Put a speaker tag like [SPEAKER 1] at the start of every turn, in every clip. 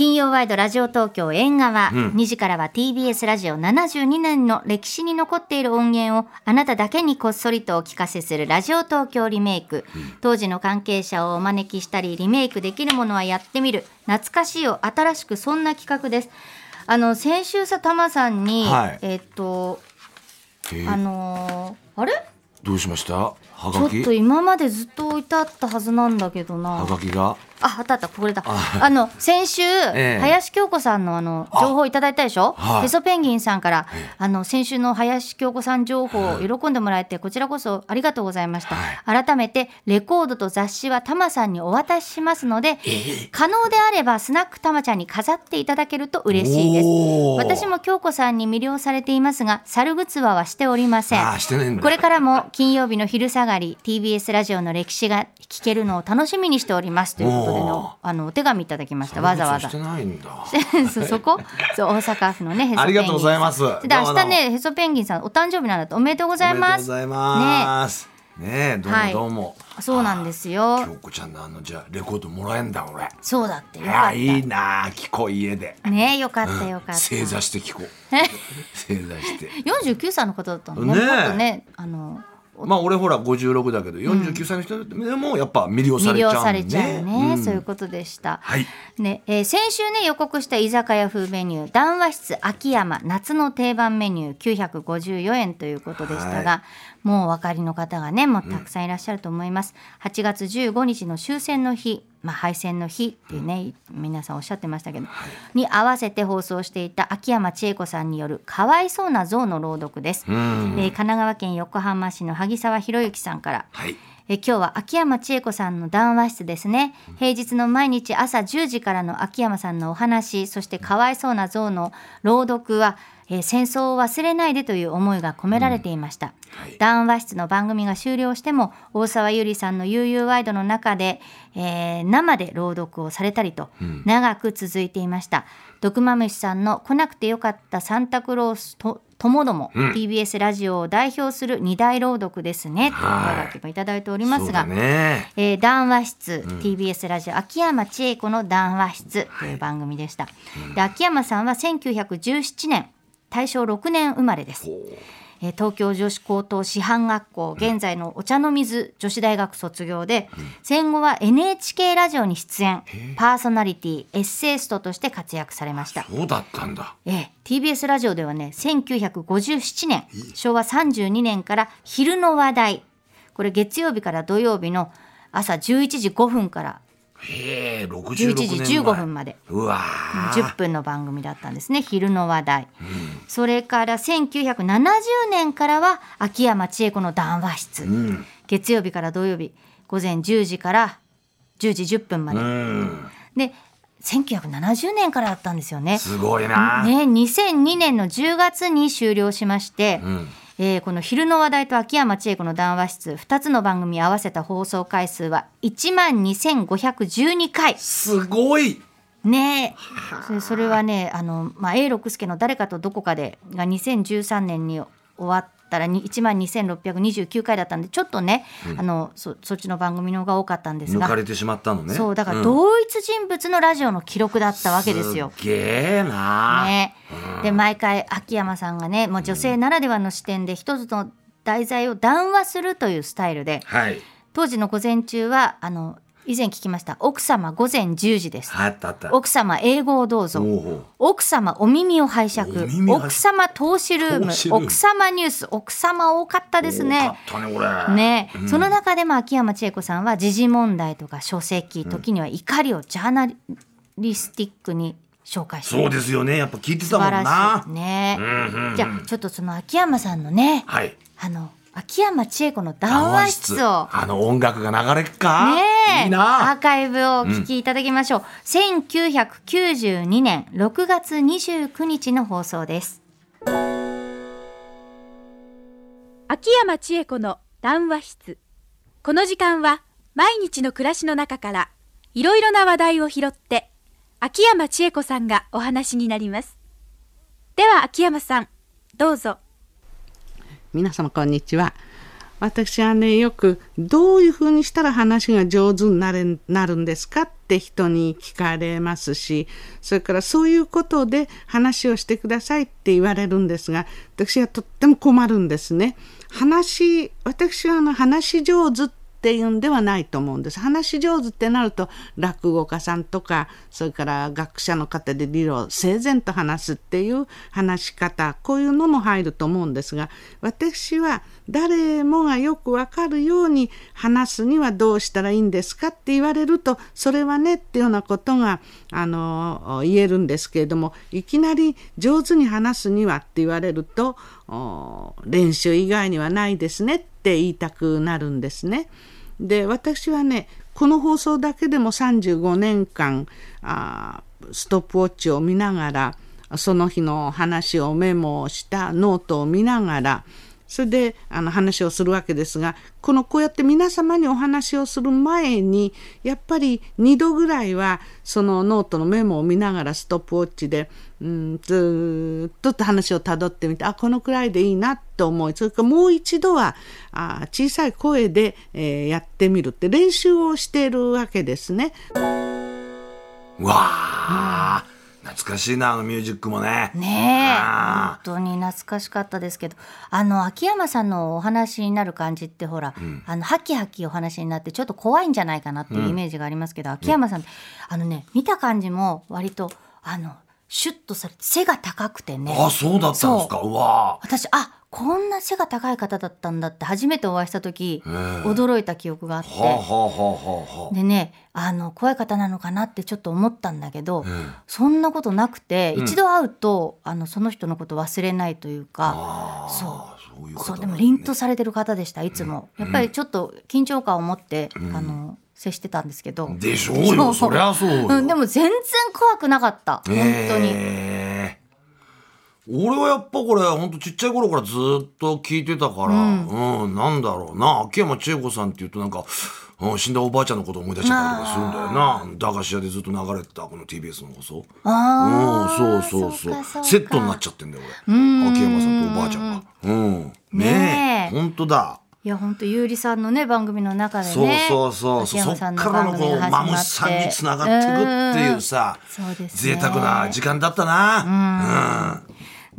[SPEAKER 1] 金曜ワイドラジオ東京縁側、2時からは TBS ラジオ。72年の歴史に残っている音源をあなただけにこっそりとお聞かせするラジオ東京リメイク、当時の関係者をお招きしたりリメイクできるものはやってみる。懐かしいを新しくそんな企画です。あの先週さタマさんに、
[SPEAKER 2] はい。
[SPEAKER 1] えっと
[SPEAKER 2] え。ー
[SPEAKER 1] あのーあれ？
[SPEAKER 2] どうしました？は
[SPEAKER 1] ちょっと今までずっと置いてあったはずなんだけどな。
[SPEAKER 2] はがきが？
[SPEAKER 1] あ、あったあった、これだ。
[SPEAKER 2] あ
[SPEAKER 1] あの、先週、
[SPEAKER 2] ええ。
[SPEAKER 1] 林京子さんのあの、情報いただいたでしょ？
[SPEAKER 2] はい。
[SPEAKER 1] ヘソペンギンさんから、あの、先週の林京子さん情報を喜んでもらえて、こちらこそありがとうございました。改めて、レコードと雑誌はタマさんにお渡ししますので、可能であれば、スナックタマちゃんに飾っていただけると嬉しいです。私も京子さんに魅了されていますが、猿グツワはしておりません。
[SPEAKER 2] あーしてないんだ。
[SPEAKER 1] これからも金曜日の昼下がり TBS ラジオの歴史が聞けるのを楽しみにしております。ということでのあのお手紙いただきました。わざわざ。そそこ？そう大阪府のねヘソペンギンさん。
[SPEAKER 2] ありがとうございます
[SPEAKER 1] で明日ねヘソペンギンさんお誕生日なんだって。おめでとうございます。
[SPEAKER 2] おめでとうございます。ねえどう
[SPEAKER 1] はい
[SPEAKER 2] もどうも、
[SPEAKER 1] そうなんですよ。
[SPEAKER 2] 京子ちゃんのあのじゃあレコードもらえんだ俺。
[SPEAKER 1] そうだってよ
[SPEAKER 2] い
[SPEAKER 1] かっ
[SPEAKER 2] やいいなあ聞こう家で。
[SPEAKER 1] たねよかったよかった。
[SPEAKER 2] 正座して聞こう。正座して。
[SPEAKER 1] 49歳の方だったのね
[SPEAKER 2] ね
[SPEAKER 1] ねあの
[SPEAKER 2] まあ俺ほら56だけど49歳の人でもやっぱ魅了さ
[SPEAKER 1] 魅
[SPEAKER 2] れちゃうね。
[SPEAKER 1] 了されちゃうね、
[SPEAKER 2] ん。
[SPEAKER 1] そういうことでした。
[SPEAKER 2] はい。
[SPEAKER 1] ねえー先週ね予告した居酒屋風メニュー談話室秋山夏の定番メニュー954円ということでしたが、もうお分かりの方がねもうたくさんいらっしゃると思います。8月15日の終戦の日まあ、敗戦の日っていうね、皆さんおっしゃってましたけど、に合わせて放送していた秋山千恵子さんによる「かわいそうな象」の朗読です、えー神奈川県横浜市の萩沢博之さんから。
[SPEAKER 2] はい。
[SPEAKER 1] え今日は秋山千恵子さんの談話室ですね。平日の毎日朝10時からの秋山さんのお話そしてかわいそうな像の朗読は、えー戦争を忘れないでという思いが込められていました、談話室の番組が終了しても大沢ゆりさんの悠々ワイドの中で、えー生で朗読をされたりと長く続いていました、毒まむしさんの来なくてよかったサンタクロースとともども、TBS ラジオを代表する二大朗読ですね。というおはがきもいただいておりますが、
[SPEAKER 2] ね。
[SPEAKER 1] えー談話室、TBS ラジオ秋山千恵子の談話室という番組でした、で秋山さんは1917年大正6年生まれです。えー東京女子高等師範学校現在のお茶の水女子大学卒業で、戦後は NHK ラジオに出演。パーソナリティエッセイストとして活躍されました。
[SPEAKER 2] そうだったんだ。
[SPEAKER 1] ええ、TBS ラジオではね1957年昭和32年から昼の話題。これ月曜日から土曜日の朝11時5分から
[SPEAKER 2] へえ66
[SPEAKER 1] 11
[SPEAKER 2] 年前。
[SPEAKER 1] 時15分まで。
[SPEAKER 2] うわー。
[SPEAKER 1] 10分の番組だったんですね。昼の話題、それから1970年からは秋山千恵子の談話室、
[SPEAKER 2] うん。
[SPEAKER 1] 月曜日から土曜日午前10時から10時10分まで、
[SPEAKER 2] うん。
[SPEAKER 1] で1970年からだったんですよね。
[SPEAKER 2] すごいな、
[SPEAKER 1] ね、2002年の10月に終了しまして、
[SPEAKER 2] ん
[SPEAKER 1] えーこの「昼の話題」と秋山千恵子の談話室2つの番組合わせた放送回数は1万2512回。
[SPEAKER 2] すごい。
[SPEAKER 1] ねえ。それそれはねあの、まあ、永六輔の「誰かとどこかで」が2013年に終わったらに1万2629回だったんでちょっとね、あのそそっちの番組の方が多かったんですが。
[SPEAKER 2] 抜かれてしまったのね。
[SPEAKER 1] そうだから
[SPEAKER 2] ん。
[SPEAKER 1] 同一人物のラジオの記録だったわけですよ。
[SPEAKER 2] すげえな、
[SPEAKER 1] ね、で毎回秋山さんがねもう女性ならではの視点で一つの題材を談話するというスタイルで。
[SPEAKER 2] はい。
[SPEAKER 1] 当時の午前中はあの以前聞きました。奥様午前10時です。
[SPEAKER 2] あったあった。
[SPEAKER 1] 奥様英語をどうぞ。奥様お耳を拝借。奥様投資ルーム。奥様ニュース。奥様多かったです
[SPEAKER 2] 多
[SPEAKER 1] ね
[SPEAKER 2] かったねこれ。
[SPEAKER 1] ね、その中でも秋山千恵子さんは時事問題とか書籍時には怒りをジャーナリスティックに紹介して
[SPEAKER 2] そうですよね。やっぱ聞いてたもんな。
[SPEAKER 1] らしい。ね、じゃあちょっとその秋山さんのね
[SPEAKER 2] はい。
[SPEAKER 1] あの秋山千恵子の談話室を。
[SPEAKER 2] あの音楽が流れっか？
[SPEAKER 1] ねえ。
[SPEAKER 2] いいな。
[SPEAKER 1] アーカイブをお聞きいただきましょう、1992年6月29日の放送です。
[SPEAKER 3] 秋山千恵子の談話室。この時間は毎日の暮らしの中からいろいろな話題を拾って秋山千恵子さんがお話になります。では秋山さんどうぞ
[SPEAKER 4] 皆様こんにちは私はねよくどういうふうにしたら話が上手になれなるんですかって人に聞かれますしそれからそういうことで話をしてくださいって言われるんですが私はとっても困るんですね。話私はあの話上手っっていうんではないと思うんです。話し上手ってなると落語家さんとかそれから学者の方で理論整然と話すっていう話し方こういうのも入ると思うんですが私は誰もがよくわかるように話すにはどうしたらいいんですかって言われるとそれはねっていうようなことがあの言えるんですけれどもいきなり上手に話すにはって言われると練習以外にはないですねってって言いたくなるんですね。で私はねこの放送だけでも35年間あストップウォッチを見ながらその日の話をメモしたノートを見ながらそれであの話をするわけですがこのこうやって皆様にお話をする前にやっぱり2度ぐらいはそのノートのメモを見ながらストップウォッチで、うん、ずっと話をたどってみてあこのくらいでいいなと思いそれからもう一度はあ小さい声で、えーやってみるって練習をしているわけですね。
[SPEAKER 2] うわ、懐かしいなあのミュージックもね。
[SPEAKER 1] ね本当に懐かしかったですけど。あの秋山さんのお話になる感じってほら、あのハキハキお話になってちょっと怖いんじゃないかなっていうイメージがありますけど、秋山さんってあのね見た感じも割とあのシュッとされて背が高くてね。
[SPEAKER 2] あそうだったんですか？う。わ。
[SPEAKER 1] 私あこんな背が高い方だったんだって初めてお会いした時、
[SPEAKER 2] え。
[SPEAKER 1] 驚いた記憶があって。
[SPEAKER 2] はあはあはあはあは
[SPEAKER 1] でねあの怖い方なのかなってちょっと思ったんだけど、
[SPEAKER 2] え
[SPEAKER 1] そんなことなくて、
[SPEAKER 2] うん。
[SPEAKER 1] 一度会うとあのその人のこと忘れないというかそう。
[SPEAKER 2] そういう方
[SPEAKER 1] そうでも凛とされてる方でしたいつも、やっぱりちょっと緊張感を持って、あの接してたんですけど、
[SPEAKER 2] でしょうよ。そりゃそうよ、
[SPEAKER 1] うん、でも全然怖くなかった。本当に、
[SPEAKER 2] ええ俺はやっぱこれほんとちっちゃい頃からずっと聞いてたから、うん、なんだろう。な秋山千恵子さんっていうとなんか、うん、死んだおばあちゃんのこと思い出しちゃったりとかするんだよな。駄菓子屋でずっと流れてたこの TBS の放送。うんそうそうそう。セットになっちゃってんだよ俺。秋山さんとおばあちゃんが。うん。ね
[SPEAKER 1] ねえ。
[SPEAKER 2] えほんとだ。
[SPEAKER 1] いや本当ゆうりさんのね番組の中で
[SPEAKER 2] そう
[SPEAKER 1] ね
[SPEAKER 2] そうそう。
[SPEAKER 1] 秋
[SPEAKER 2] そっからのこう
[SPEAKER 1] 番組が始まって。
[SPEAKER 2] マムシさんにつながっていくっていうさ
[SPEAKER 1] うん。そうですね。
[SPEAKER 2] 贅沢な時間だったな。うん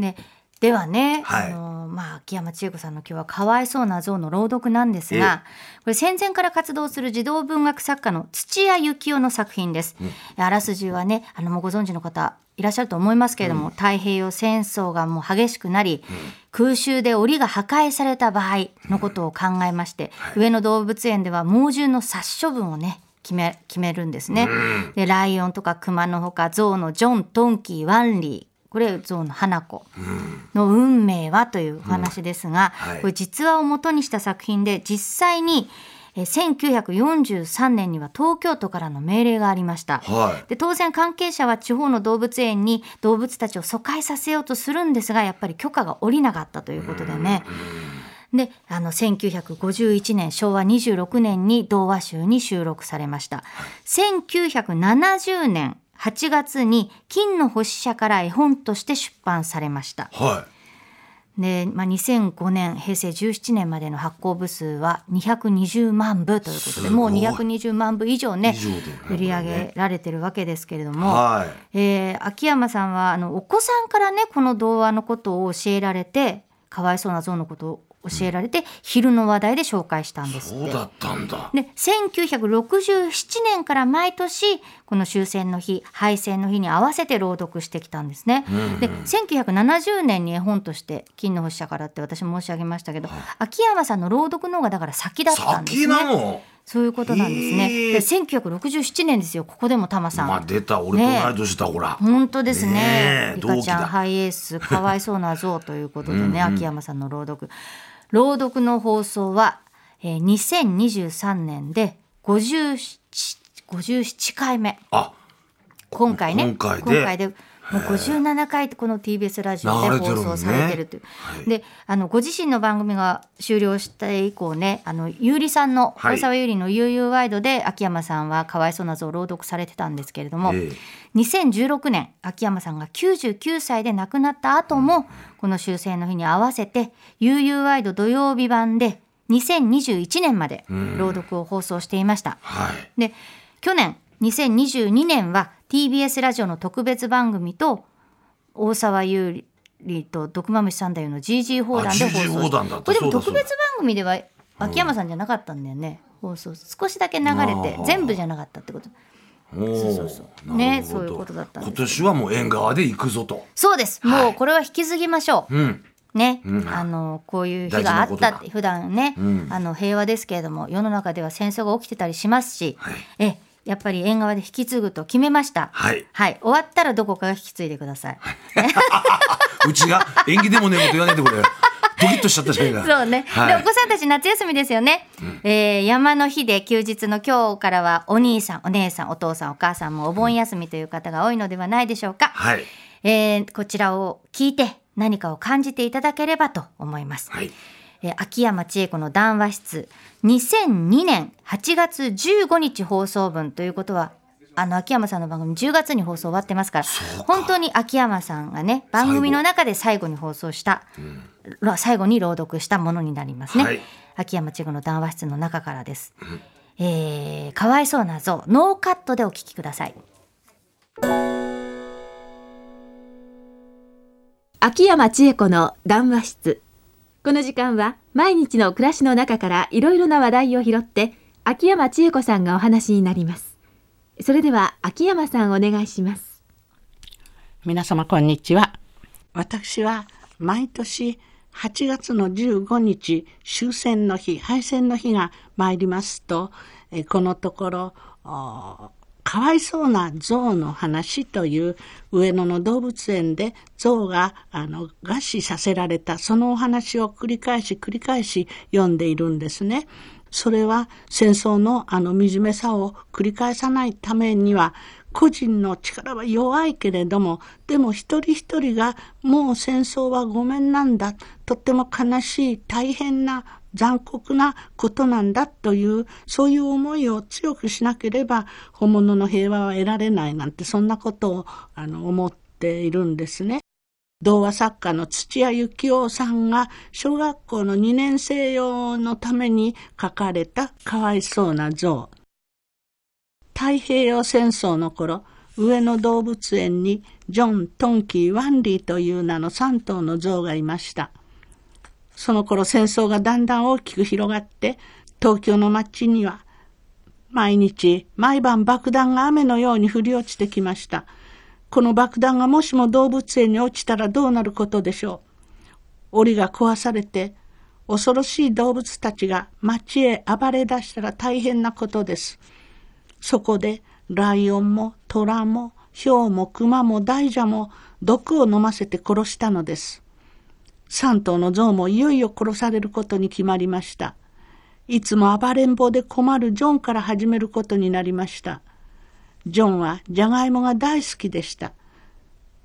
[SPEAKER 1] ね、ではね、
[SPEAKER 2] はい。
[SPEAKER 1] あのまあ、秋山千恵子さんの今日は「かわいそうな像」の朗読なんですがこれ戦前から活動する児童文学作家の土屋幸男の作品です。あらすじはねあのもうご存知の方いらっしゃると思いますけれども、太平洋戦争がもう激しくなり、空襲で檻が破壊された場合のことを考えまして、上野動物園では猛獣の殺処分をね決め決めるんですね。でライオンとかクマのほか象のジョントンキーワンリーこれ象の花子。の運命はというお話ですが、
[SPEAKER 2] はい。
[SPEAKER 1] これ実話を元にした作品で実際にえー1943年には東京都からの命令がありました。
[SPEAKER 2] はい。
[SPEAKER 1] で当然関係者は地方の動物園に動物たちを疎開させようとするんですがやっぱり許可が下りなかったということでね。であの1951年昭和26年に童話集に収録されました。1970年8月に金の星社から絵本として出版されました。
[SPEAKER 2] は
[SPEAKER 1] で、まあ、2005年平成17年までの発行部数は220万部ということでもう
[SPEAKER 2] すごい
[SPEAKER 1] 220万部以上ね
[SPEAKER 2] ね
[SPEAKER 1] 売り上げられてるわけですけれど
[SPEAKER 2] い
[SPEAKER 1] も、
[SPEAKER 2] はい。
[SPEAKER 1] えー秋山さんはあのお子さんからねこの童話のことを教えられてかわいそうな象のことを教えられて、昼の話題で紹介したんです。
[SPEAKER 2] そうだったんだ。
[SPEAKER 1] で1967年から毎年この終戦の日敗戦の日に合わせて朗読してきたんですね。で1970年に絵本として「金の星社から」って私申し上げましたけど、秋山さんの朗読の方がだから先だったんです
[SPEAKER 2] 先
[SPEAKER 1] ね。
[SPEAKER 2] なの。
[SPEAKER 1] そういうことなんですね。で1967年ですよここでもタマさん。
[SPEAKER 2] まあ出た。俺と同い年だほら。
[SPEAKER 1] 本当ですね。
[SPEAKER 2] ねえ
[SPEAKER 1] リカちゃんハイエースかわいそうな像ということでね、
[SPEAKER 2] うんうん。
[SPEAKER 1] 秋山さんの朗読朗読の放送は、えー2023年で57 57回目
[SPEAKER 2] あ
[SPEAKER 1] 今回ね
[SPEAKER 2] 今回で
[SPEAKER 1] もう57回この TBS ラジオで放送されてるという、
[SPEAKER 2] はい。
[SPEAKER 1] であのご自身の番組が終了して以降ねあのゆうりさんの
[SPEAKER 2] はい。
[SPEAKER 1] 大沢ゆうりの「悠々ワイド」で秋山さんはかわいそうな図を朗読されてたんですけれども、
[SPEAKER 2] ええ。
[SPEAKER 1] 2016年秋山さんが99歳で亡くなった後も、この終戦の日に合わせて「悠々ワイド土曜日版」で2021年まで朗読を放送していました。
[SPEAKER 2] はい。
[SPEAKER 1] で去年2022年は TBS ラジオの特別番組と大沢優里と毒まむし三太夫の GG 放談で放送
[SPEAKER 2] あ GG 放談だった。
[SPEAKER 1] これでも特別番組では秋山さんじゃなかったんだよね、放送。少しだけ流れて全部じゃなかったってこと。そうそう
[SPEAKER 2] なるほど。
[SPEAKER 1] ねそういうことだった
[SPEAKER 2] 今年はもう縁側で行くぞと。
[SPEAKER 1] そうです。もうこれは引き継ぎましょう、
[SPEAKER 2] うん。
[SPEAKER 1] ね、
[SPEAKER 2] うん。
[SPEAKER 1] あのこういう日があったって普段ね、
[SPEAKER 2] うん。
[SPEAKER 1] あの平和ですけれども世の中では戦争が起きてたりしますし、
[SPEAKER 2] はい。
[SPEAKER 1] えやっぱり縁側で引き継ぐと決めました。
[SPEAKER 2] はい。
[SPEAKER 1] はい、終わったらどこかが引き継いでください。
[SPEAKER 2] うちが縁起でもねえこと言わないでくれドキッとしちゃったじゃないか。
[SPEAKER 1] そうね、
[SPEAKER 2] はい。
[SPEAKER 1] でお子さんたち夏休みですよね、えー山の日で休日の今日からはお兄さんお姉さんお父さんお母さんもお盆休みという方が多いのではないでしょうか、
[SPEAKER 2] はい。
[SPEAKER 1] えーこちらを聞いて何かを感じていただければと思います、
[SPEAKER 2] はい
[SPEAKER 1] えー秋山千恵子の談話室。2002年8月15日放送分ということはあの秋山さんの番組10月に放送終わってますから本当に秋山さんがね番組の中で最後に放送した、ら最後に朗読したものになりますね、
[SPEAKER 2] はい。
[SPEAKER 1] 秋山千恵子の談話室の中からです、えーかわいそうな像ノーカットでお聞きください。
[SPEAKER 3] 秋山千恵子の談話室この時間は毎日の暮らしの中からいろいろな話題を拾って秋山千恵子さんがお話になりますそれでは秋山さんお願いします
[SPEAKER 4] 皆様こんにちは。私は毎年8月の15日終戦の日、敗戦の日が参りますと、えこのところ、おかわいそうな象の話という上野の動物園で象があの餓死させられたそのお話を繰り返し繰り返し読んでいるんですね。それは戦争のあの惨めさを繰り返さないためには個人の力は弱いけれどもでも一人一人がもう戦争はごめんなんだとっても悲しい大変な残酷なことなんだというそういう思いを強くしなければ本物の平和は得られないなんてそんなことをあの思っているんですね。童話作家の土屋幸雄さんが小学校の2年生用のために書かれたかわいそうな像。太平洋戦争の頃、上野動物園にジョン、トンキー、ワンリーという名の3頭の象がいました。その頃戦争がだんだん大きく広がって、東京の街には毎日毎晩爆弾が雨のように降り落ちてきました。この爆弾がもしも動物園に落ちたらどうなることでしょう？檻が壊されて、恐ろしい動物たちが街へ暴れ出したら大変なことです。そこでライオンも虎も豹も熊も大蛇も毒を飲ませて殺したのです。三頭の象もいよいよ殺されることに決まりました。いつも暴れん坊で困るジョンから始めることになりました。ジョンはジャガイモが大好きでした。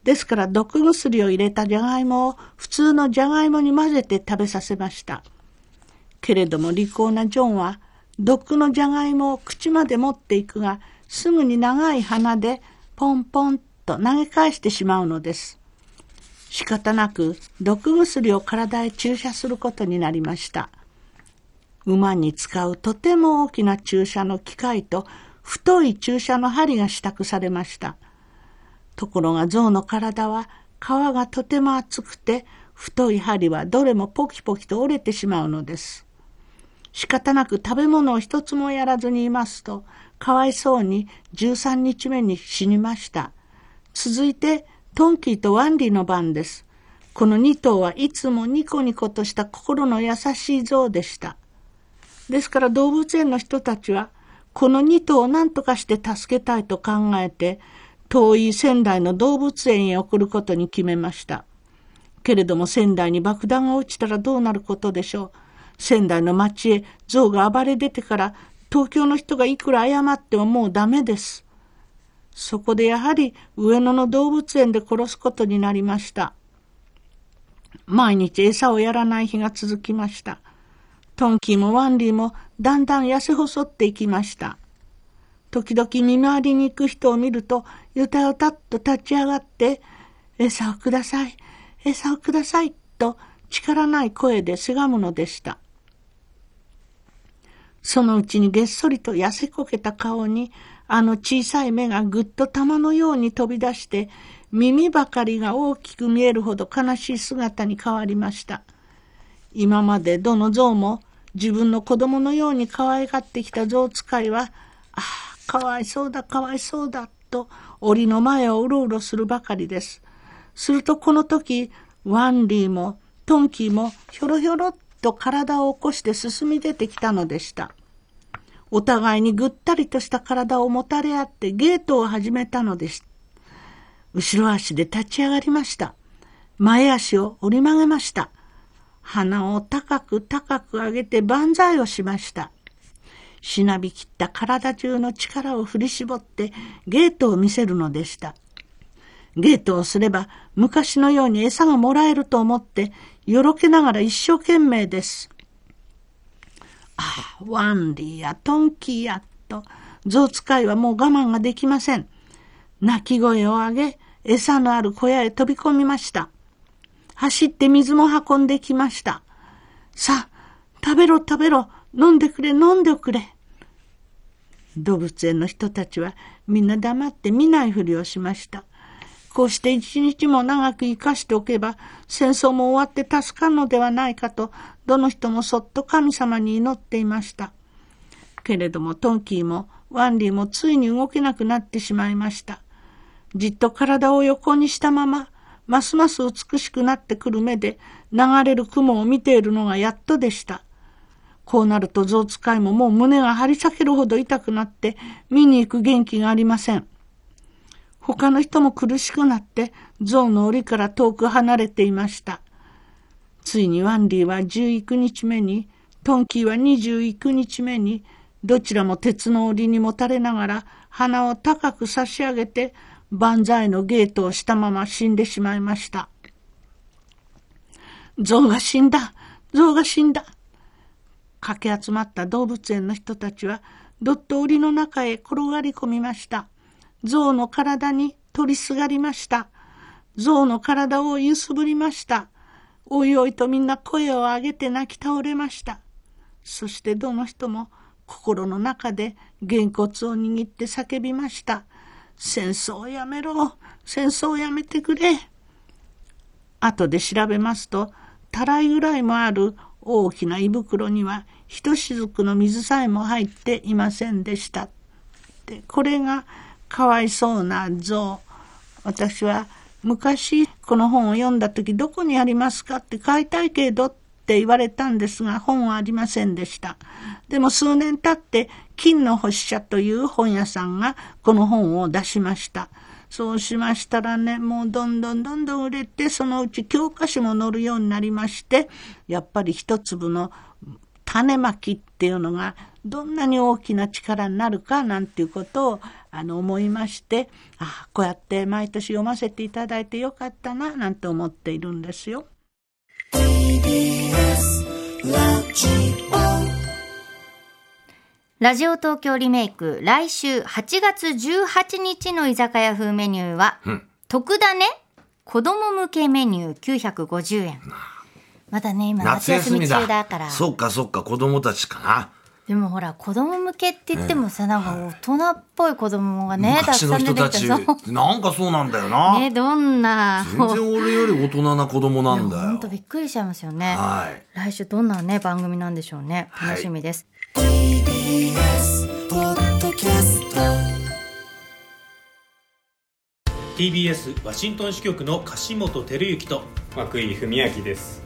[SPEAKER 4] ですから毒薬を入れたジャガイモを普通のジャガイモに混ぜて食べさせました。けれども利口なジョンは毒のジャガイモを口まで持っていくがすぐに長い鼻でポンポンと投げ返してしまうのです。仕方なく毒薬を体へ注射することになりました。馬に使うとても大きな注射の機械と太い注射の針が支度されました。ところが象の体は皮がとても厚くて太い針はどれもポキポキと折れてしまうのです。仕方なく食べ物を一つもやらずにいますとかわいそうに13日目に死にました。続いてトンキーとワンリーの番です。この2頭はいつもニコニコとした心の優しい象でした。ですから動物園の人たちはこの2頭を何とかして助けたいと考えて遠い仙台の動物園へ送ることに決めました。けれども仙台に爆弾が落ちたらどうなることでしょう。仙台の町へ象が暴れ出てから東京の人がいくら謝ってももうダメです。そこでやはり上野の動物園で殺すことになりました。毎日餌をやらない日が続きました。トンキーもワンリーもだんだん痩せ細っていきました。時々見回りに行く人を見ると、ゆたゆたっと立ち上がって、餌をください、餌をください、と力ない声でせがむのでした。そのうちにげっそりと痩せこけた顔に、あの小さい目がぐっと玉のように飛び出して、耳ばかりが大きく見えるほど悲しい姿に変わりました。今までどの象も自分の子供のように可愛がってきた象使いは、ああ、かわいそうだ、かわいそうだ、と檻の前をうろうろするばかりです。するとこの時、ワンリーもトンキーもひょろひょろっと体を起こして進み出てきたのでした。お互いにぐったりとした体をもたれ合ってゲートを始めたのです。後ろ足で立ち上がりました。前足を折り曲げました。鼻を高く高く上げて万歳をしました。しなびきった体中の力を振り絞ってゲートを見せるのでした。ゲートをすれば昔のように餌がもらえると思ってよろけながら一生懸命です。ああ、ワンリーやトンキーやと、象使いはもう我慢ができません。鳴き声を上げ、餌のある小屋へ飛び込みました。走って水も運んできました。さあ、食べろ食べろ、飲んでくれ飲んでくれ。動物園の人たちはみんな黙って見ないふりをしました。こうして一日も長く生かしておけば戦争も終わって助かるのではないかとどの人もそっと神様に祈っていました。けれどもトンキーもワンリーもついに動けなくなってしまいました。じっと体を横にしたままますます美しくなってくる目で流れる雲を見ているのがやっとでした。こうなると象使いももう胸が張り裂けるほど痛くなって見に行く元気がありません。他の人も苦しくなって象の檻から遠く離れていました。ついにワンリーは19日目に、トンキーは21日目に、どちらも鉄の檻にもたれながら鼻を高く差し上げて万歳のゲートをしたまま死んでしまいました。象が死んだ象が死んだ駆け集まった動物園の人たちはどっと檻の中へ転がり込みました。象の体に取りすがりました。象の体を揺すぶりました。おいおいとみんな声を上げて泣き倒れました。そしてどの人も心の中でげんこつを握って叫びました。戦争をやめろ戦争をやめてくれ後で調べますと、たらいぐらいもある大きな胃袋にはひとしずくの水さえも入っていませんでした。でこれがかわいそうな像。私は昔この本を読んだ時どこにありますかって買いたいけどって言われたんですが本はありませんでした。でも数年経って金の星社という本屋さんがこの本を出しました。そうしましたらね、もうどんどんどんどん売れて、そのうち教科書も載るようになりまして、やっぱり一粒の種まきっていうのがどんなに大きな力になるかなんていうことをあの思いまして、ああ、こうやって毎年読ませていただいてよかったななんて思っているんですよ。
[SPEAKER 5] ラジ
[SPEAKER 1] オ東京リメイク、来週8月18日の居酒屋風メニューは、特ダネ子供向けメニュー950円。まだね、今夏
[SPEAKER 2] 夏
[SPEAKER 1] 休み中だから。
[SPEAKER 2] そっかそっか子供たちかな。
[SPEAKER 1] でもほら、子供向けって言ってもさ、なんか大人っぽい子供がね、たくさん出て
[SPEAKER 2] 人たち
[SPEAKER 1] きてそう
[SPEAKER 2] なんかそうなんだよな、
[SPEAKER 1] ね、どんな。
[SPEAKER 2] 全然俺より大人な子供なんだよ。
[SPEAKER 1] 本当びっくりしちゃいますよね。
[SPEAKER 2] はい。
[SPEAKER 1] 来週どんなね、番組なんでしょうね。
[SPEAKER 2] はい。
[SPEAKER 1] 楽しみです。
[SPEAKER 5] TBS ポッドキャスト
[SPEAKER 6] TBS ワシントン支局の樫本照之と
[SPEAKER 7] 涌井文明です